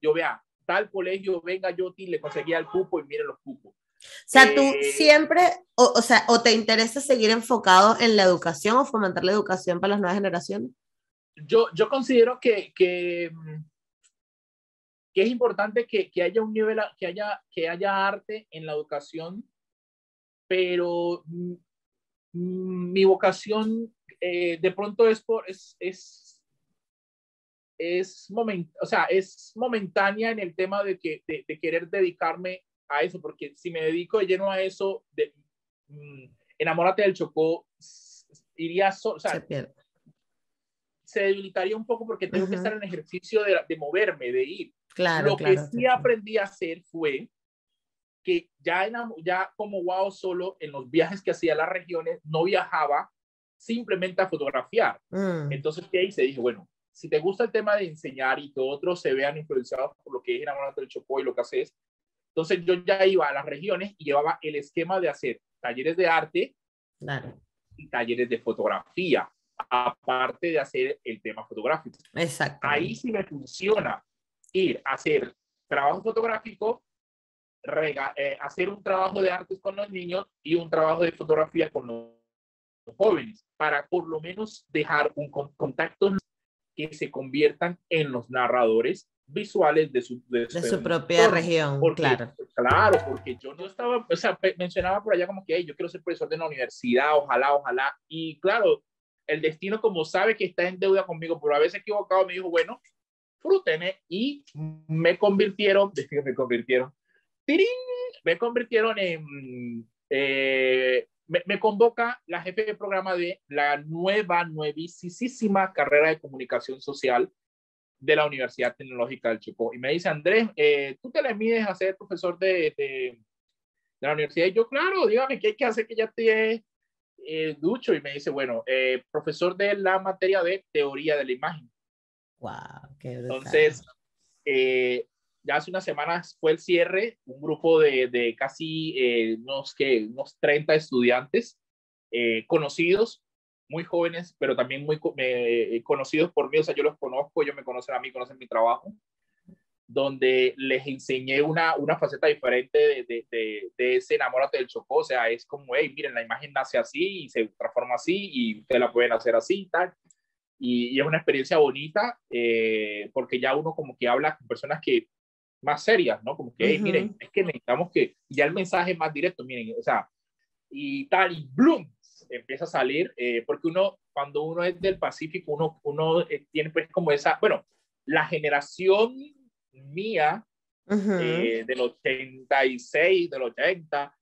yo vea, tal colegio, venga yo, le conseguía el cupo y mire los cupos. O sea, tú eh, siempre, o, o, sea, o te interesa seguir enfocado en la educación o fomentar la educación para las nuevas generaciones? Yo, yo considero que, que mm, que es importante que, que, haya un nivel, que haya, que haya arte en la educación, pero mm, mi vocación eh, de pronto es, por, es, es, es, moment, o sea, es momentánea en el tema de, que, de, querer dedicarme a eso, porque si me dedico de lleno a eso, de, mm, enamórate del Chocó, iría, so, o sea, se, se, debilitaría un poco porque tengo que estar en ejercicio de, de moverme, de ir. Lo que sí aprendí a hacer fue que ya, en, ya como wow solo en los viajes que hacía a las regiones, no viajaba simplemente a fotografiar. Mm. Entonces, ¿qué hice? Dije, bueno, si te gusta el tema de enseñar y que otros se vean influenciados por lo que es enamorarte del Chocó y lo que haces, entonces yo ya iba a las regiones y llevaba el esquema de hacer talleres de arte y talleres de fotografía, aparte de hacer el tema fotográfico. Exacto. Ahí sí me funciona ir a hacer trabajo fotográfico, eh, hacer un trabajo de arte con los niños y un trabajo de fotografía con los jóvenes, para por lo menos dejar un contacto que se conviertan en los narradores visuales de su, de, su propia región, claro. Claro, porque yo no estaba, o sea, mencionaba por allá como que yo quiero ser profesor de una universidad, ojalá, ojalá, y claro, el destino como sabe que está en deuda conmigo, pero a veces equivocado me dijo, bueno, frúteme, y me convirtieron, me convirtieron, ¡tirín! me convirtieron en, eh, me, me, convoca la jefe de programa de la nueva, nuevísima carrera de comunicación social de la Universidad Tecnológica del Chocó. Y me dice, Andrés, eh, ¿tú te le mides a ser profesor de, de, la universidad? Y yo, claro, dígame, ¿qué hay que hacer que ya esté eh, ducho? Y me dice, bueno, eh, profesor de la materia de teoría de la imagen. Wow, qué Entonces, ya hace unas semanas fue el cierre, un grupo de, de casi unos, que unos 30 estudiantes conocidos muy jóvenes, pero también muy eh, conocidos por mí, o sea, yo los conozco, ellos me conocen a mí, conocen mi trabajo, donde les enseñé una, una faceta diferente de, de, de, ese enamórate del Chocó, o sea, es como, hey, miren, la imagen nace así y se transforma así y ustedes la pueden hacer así y tal. Y, es una experiencia bonita eh, porque ya uno como que habla con personas que más serias, ¿no? Como que, hey, miren, es que necesitamos que, ya el mensaje más directo, miren, o sea, y tal, y bloom, empieza a salir, eh, porque uno, cuando uno es del Pacífico, uno, uno eh, tiene pues como esa, bueno, la generación mía eh, del 86, del 80,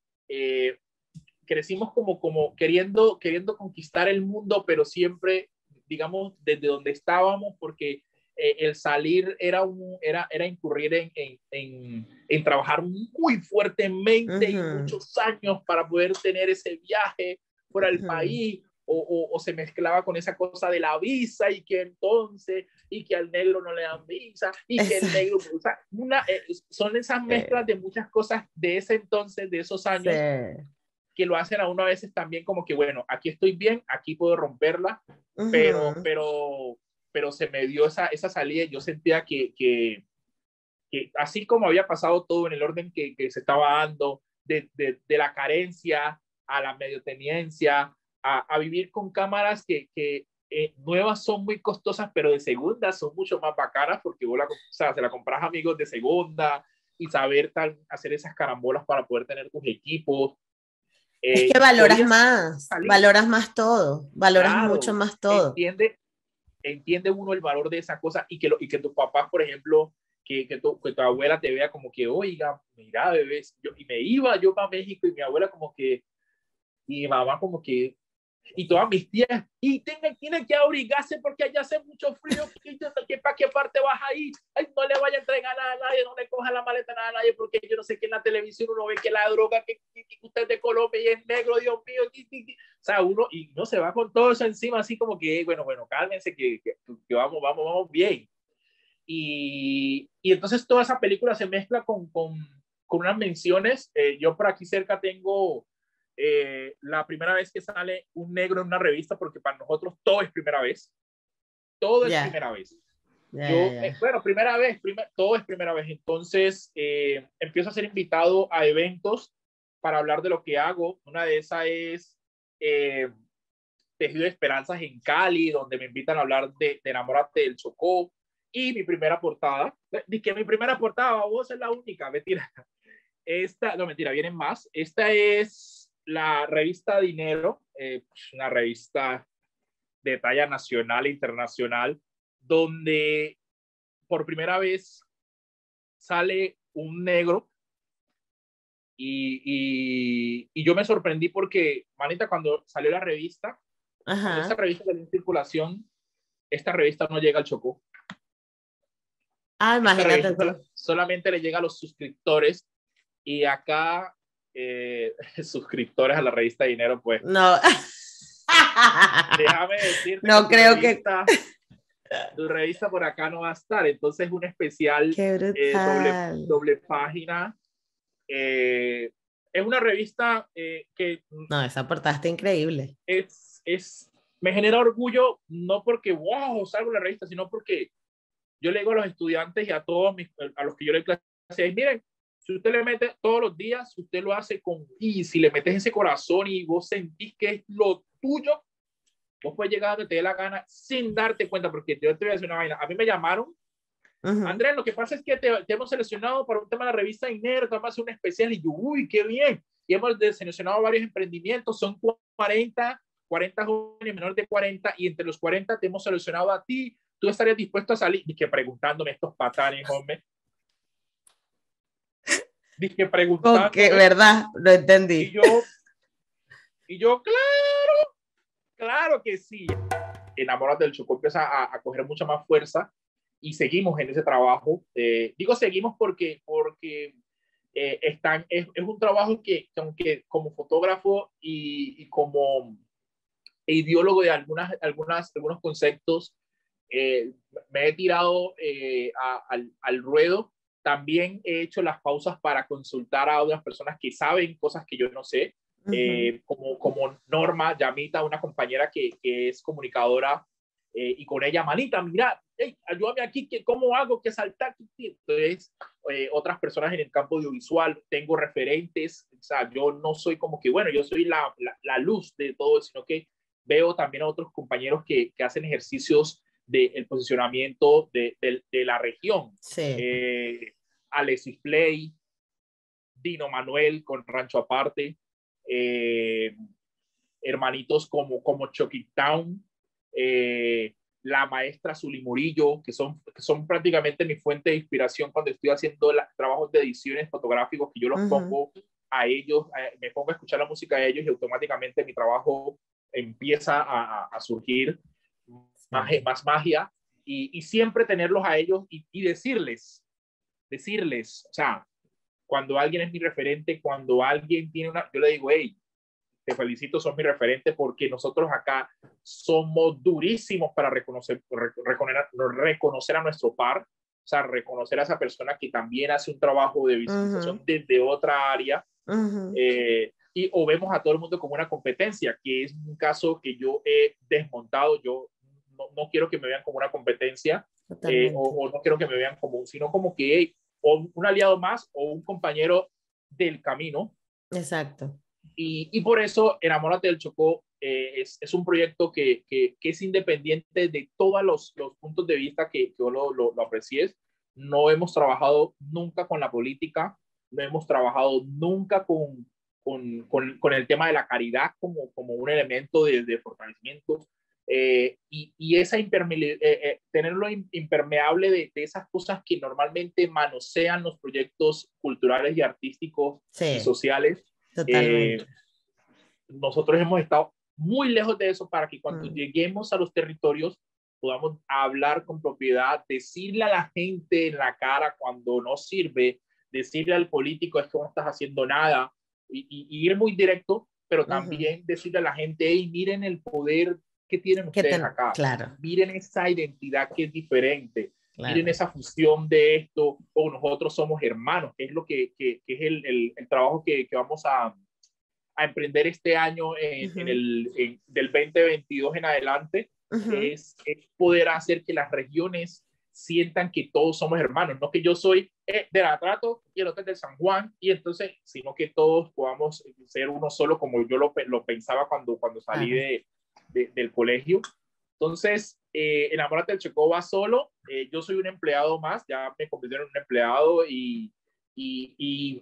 crecimos como, como queriendo, queriendo conquistar el mundo, pero siempre, digamos, desde donde estábamos, porque el salir era, un, era, era incurrir en, en, en, trabajar muy fuertemente y muchos años para poder tener ese viaje fuera del país, o, o, se mezclaba con esa cosa de la visa y que entonces, y que al negro no le dan visa, y que el negro, o sea, una, eh, son esas mezclas de muchas cosas de ese entonces, de esos años, que lo hacen a uno a veces también como que, bueno, aquí estoy bien, aquí puedo romperla, pero, pero, pero se me dio esa, esa salida y yo sentía que, que, que, así como había pasado todo en el orden que, que se estaba dando, de, de, de la carencia, a la medioteniencia, a, a vivir con cámaras que, que eh, nuevas son muy costosas, pero de segunda son mucho más bacanas porque vos la, o sea, se la compras amigos de segunda y saber tal, hacer esas carambolas para poder tener tus equipos. es que eh, valoras más, valoras más todo, valoras mucho más todo. Entiende, entiende uno el valor de esa cosa y que, lo, y que tus papás, por ejemplo, que, que, tu, que, tu, abuela te vea como que, oiga, mira, bebés, yo, y me iba yo para México y mi abuela como que, y mi mamá como que, y todas mis tías, y tienen, tienen que abrigarse porque allá hace mucho frío, que, para qué parte vas ahí, Ay, no le vaya a entregar nada a nadie, no le coja la maleta nada a nadie, porque yo no sé que en la televisión uno ve que la droga, que, usted es de Colombia y es negro, Dios mío, o sea, uno, y no se va con todo eso encima, así como que, bueno, bueno, cálmense, que, que, que vamos, vamos, vamos bien. Y, y, entonces toda esa película se mezcla con, con, con unas menciones. Eh, yo por aquí cerca tengo eh, la primera vez que sale un negro en una revista, porque para nosotros todo es primera vez. Todo es primera vez. Yo, eh, bueno, primera vez, todo es primera vez. Entonces, eh, empiezo a ser invitado a eventos para hablar de lo que hago. Una de esas es Tejido de Esperanzas en Cali, donde me invitan a hablar de, de Enamorate del Chocó. Y mi primera portada, di que mi primera portada, vos es la única, mentira. Esta, no mentira, vienen más. Esta es la revista Dinero, eh, pues, una revista de talla nacional e internacional, donde por primera vez sale un negro y, y, yo me sorprendí porque, manita, cuando salió la revista, esta revista de en circulación, esta revista no llega al Chocó. Ah, imagínate. Solamente le llega a los suscriptores y acá eh, suscriptores a la revista Dinero, pues. No. Déjame decirte. No creo que. tu revista por acá no va a estar. Entonces, un especial eh, doble, doble, página. Eh, es una revista eh, que... No, esa portada está increíble. Es, es, me genera orgullo, no porque, wow, salgo la revista, sino porque yo le digo a los estudiantes y a todos mis, a los que yo le clase, miren, si usted le mete todos los días, usted lo hace con, y si le metes ese corazón y vos sentís que es lo tuyo, vos puedes llegar a donde te dé la gana sin darte cuenta, porque yo te voy a decir una vaina. A mí me llamaron, Andrés, lo que pasa es que te, hemos seleccionado para un tema de la revista Inero, vamos a hacer un especial, y yo, uy, qué bien. Y hemos seleccionado varios emprendimientos, son 40, 40 jóvenes menores de 40, y entre los 40 te hemos seleccionado a ti. ¿Tú estarías dispuesto a salir? Y que preguntándome estos patanes, hombre. Dije preguntando. qué ¿verdad? Lo entendí. Y yo, y yo, claro, claro que sí. Enamorate del Chocó empieza a, a, coger mucha más fuerza y seguimos en ese trabajo. Eh, digo seguimos porque, porque eh, están, es, es, un trabajo que, aunque como fotógrafo y, y, como ideólogo de algunas, algunas, algunos conceptos, eh, me he tirado a, al, al ruedo también he hecho las pausas para consultar a otras personas que saben cosas que yo no sé, eh, como, como Norma Yamita, una compañera que, que es comunicadora, eh, y con ella, manita, mira, hey, ayúdame aquí, que, ¿cómo hago? que saltar? Entonces, eh, otras personas en el campo audiovisual, tengo referentes, o sea, yo no soy como que, bueno, yo soy la, la, luz de todo, sino que veo también a otros compañeros que, que hacen ejercicios del posicionamiento de, de, de, la región. Sí. Alexis Play, Dino Manuel con Rancho Aparte, eh, hermanitos como, como Chucky Town, eh, la maestra Zuli Murillo, que son, que son prácticamente mi fuente de inspiración cuando estoy haciendo trabajos de ediciones fotográficos, que yo los pongo a ellos, me pongo a escuchar la música de ellos y automáticamente mi trabajo empieza a, surgir más, más magia y, siempre tenerlos a ellos y, y decirles, decirles, o sea, cuando alguien es mi referente, cuando alguien tiene una, yo le digo, hey, te felicito, son mi referente porque nosotros acá somos durísimos para reconocer, reconocer, reconocer a nuestro par, o sea, reconocer a esa persona que también hace un trabajo de visualización desde otra área. Eh, y o vemos a todo el mundo como una competencia, que es un caso que yo he desmontado. Yo no, no quiero que me vean como una competencia, eh, o, no quiero que me vean como, sino como que o un aliado más o un compañero del camino. Exacto. Y, y por eso Enamórate del Chocó eh, es, es, un proyecto que, que, que, es independiente de todos los, los puntos de vista que, que yo lo, lo, lo aprecies. No hemos trabajado nunca con la política, no hemos trabajado nunca con, con, con, con, el tema de la caridad como, como un elemento de, de fortalecimiento. Eh, y, y, esa eh, eh, tenerlo impermeable de, de, esas cosas que normalmente manosean los proyectos culturales y artísticos y sociales. Eh, nosotros hemos estado muy lejos de eso para que cuando mm. lleguemos a los territorios podamos hablar con propiedad, decirle a la gente en la cara cuando no sirve, decirle al político es que no estás haciendo nada y, y, ir muy directo, pero también decirle a la gente, hey, miren el poder que tienen ustedes acá. Claro. Miren esa identidad que es diferente. Miren esa fusión de esto, o nosotros somos hermanos, que es lo que, que, que es el, el, el, trabajo que, que vamos a, a, emprender este año en, en el, del 2022 en adelante, es, es, poder hacer que las regiones sientan que todos somos hermanos, no que yo soy eh, de la Trato y el otro es de San Juan, y entonces, sino que todos podamos ser uno solo como yo lo, lo pensaba cuando, cuando salí de, del colegio. Entonces, eh, Enamórate del Checo va solo. Eh, yo soy un empleado más, ya me convirtieron en un empleado y, y,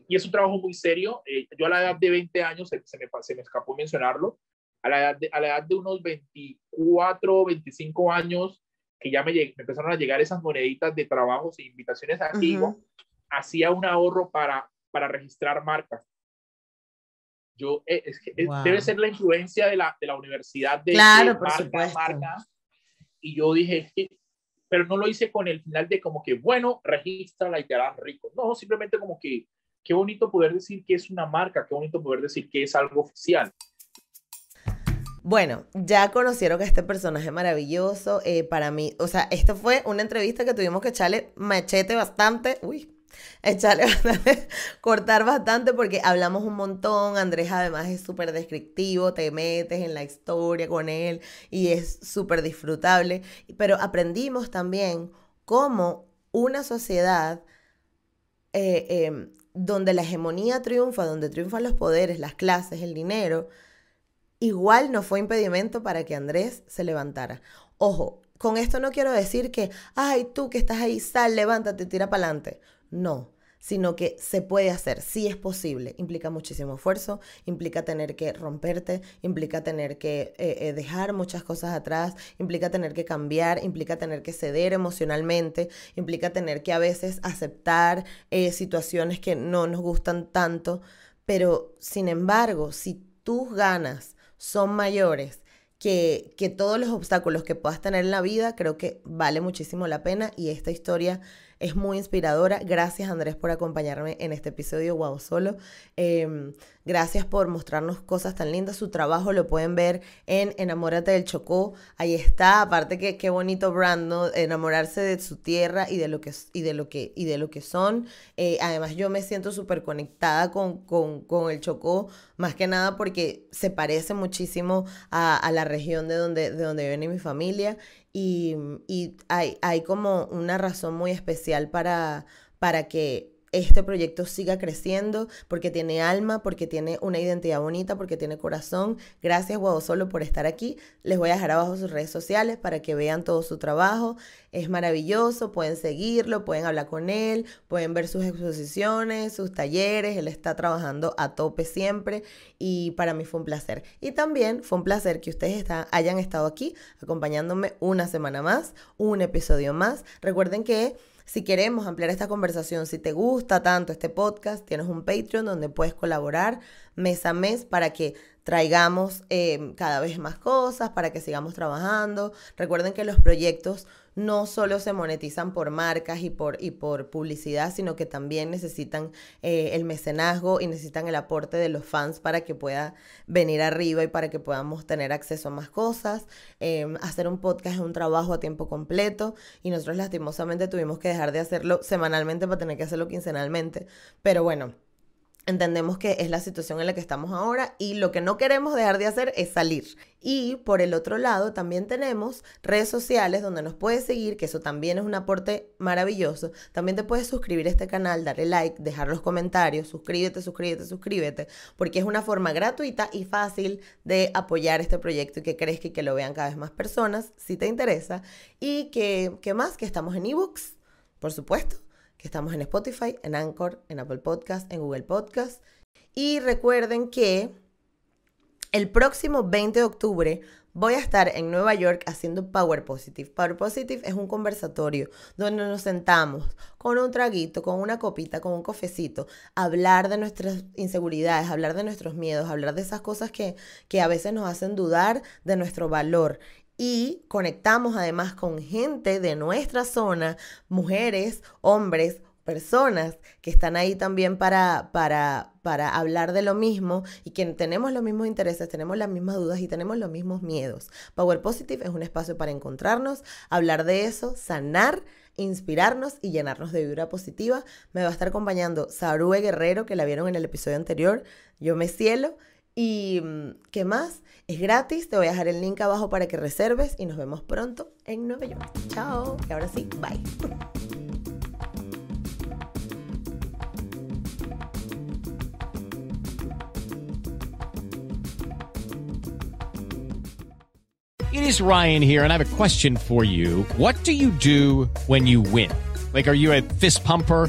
y, es un trabajo muy serio. Eh, yo a la edad de 20 años, se, me, se me escapó mencionarlo, a la, edad de, a la edad de unos 24, 25 años, que ya me, me empezaron a llegar esas moneditas de trabajos e invitaciones aquí, hacía un ahorro para, para registrar marcas yo, eh, es que, eh, debe ser la influencia de la, de la universidad de, claro, por supuesto. y yo dije, pero no lo hice con el final de como que, bueno, registra y te harás rico. No, simplemente como que, qué bonito poder decir que es una marca, qué bonito poder decir que es algo oficial. Bueno, ya conocieron a este personaje maravilloso. Eh, para mí, o sea, esta fue una entrevista que tuvimos que echarle machete bastante. Uy, echarle bastante, cortar bastante porque hablamos un montón. Andrés además es súper descriptivo, te metes en la historia con él y es súper disfrutable. Pero aprendimos también cómo una sociedad eh, em, donde la hegemonía triunfa, donde triunfan los poderes, las clases, el dinero, igual no fue impedimento para que Andrés se levantara. Ojo, con esto no quiero decir que, ay, tú que estás ahí, sal, levántate, tira para adelante. No, sino que se puede hacer, sí es posible. Implica muchísimo esfuerzo, implica tener que romperte, implica tener que eh, eh, dejar muchas cosas atrás, implica tener que cambiar, implica tener que ceder emocionalmente, implica tener que a veces aceptar eh, situaciones que no nos gustan tanto, pero sin embargo, si tus ganas son mayores que, que, todos los obstáculos que puedas tener en la vida, creo que vale muchísimo la pena y esta historia es muy inspiradora. Gracias Andrés por acompañarme en este episodio Wow Solo. Em, gracias por mostrarnos cosas tan lindas. Su trabajo lo pueden ver en Enamórate del Chocó. Ahí está. Aparte que qué bonito brand, ¿no? Enamorarse de su tierra y de lo que, y de lo que, y de lo que son. Eh, además yo me siento súper conectada con, con, el Chocó, más que nada porque se parece muchísimo a, a la región de donde, de donde viene mi familia y, y hay, hay, como una razón muy especial para, para que este proyecto siga creciendo porque tiene alma, porque tiene una identidad bonita, porque tiene corazón. Gracias Guado Solo por estar aquí. Les voy a dejar abajo sus redes sociales para que vean todo su trabajo. Es maravilloso, pueden seguirlo, pueden hablar con él, pueden ver sus exposiciones, sus talleres. Él está trabajando a tope siempre y para mí fue un placer. Y también fue un placer que ustedes hayan estado aquí acompañándome una semana más, un episodio más. Recuerden que si queremos ampliar esta conversación, si te gusta tanto este podcast, tienes un Patreon donde puedes colaborar mes a mes para que traigamos eh, cada vez más cosas, para que sigamos trabajando. Recuerden que los proyectos no solo se monetizan por marcas y por, y por publicidad, sino que también necesitan eh, el mecenazgo y necesitan el aporte de los fans para que pueda venir arriba y para que podamos tener acceso a más cosas. Em, hacer un podcast es un trabajo a tiempo completo y nosotros lastimosamente tuvimos que dejar de hacerlo semanalmente para tener que hacerlo quincenalmente. Pero bueno entendemos que es la situación en la que estamos ahora y lo que no queremos dejar de hacer es salir. Y por el otro lado también tenemos redes sociales donde nos puedes seguir, que eso también es un aporte maravilloso. También te puedes suscribir a este canal, darle like, dejar los comentarios, suscríbete, suscríbete, suscríbete, porque es una forma gratuita y fácil de apoyar este proyecto y que crezca y que lo vean cada vez más personas, si te interesa. Y que, ¿qué más? Que estamos en ebooks, por supuesto Estamos en Spotify, en Anchor, en Apple Podcast, en Google Podcast. Y recuerden que el próximo 20 de octubre voy a estar en Nueva York haciendo Power Positive. Power Positive es un conversatorio donde nos sentamos con un traguito, con una copita, con un cofecito, hablar de nuestras inseguridades, hablar de nuestros miedos, hablar de esas cosas que, que a veces nos hacen dudar de nuestro valor y conectamos además con gente de nuestra zona, mujeres, hombres, personas que están ahí también para, para, para hablar de lo mismo y que tenemos los mismos intereses, tenemos las mismas dudas y tenemos los mismos miedos. Power Positive es un espacio para encontrarnos, hablar de eso, sanar inspirarnos y llenarnos de vibra positiva. Me va a estar acompañando Sarue Guerrero, que la vieron en el episodio anterior. Yo me cielo. ¿Y mm, qué más? Es gratis, te voy a dejar el link abajo para que reserves y nos vemos pronto en Nueva York. Chao. Y ahora sí, bye. It is Ryan here and I have a question for you. What do you do when you win? Like are you a fist pumper?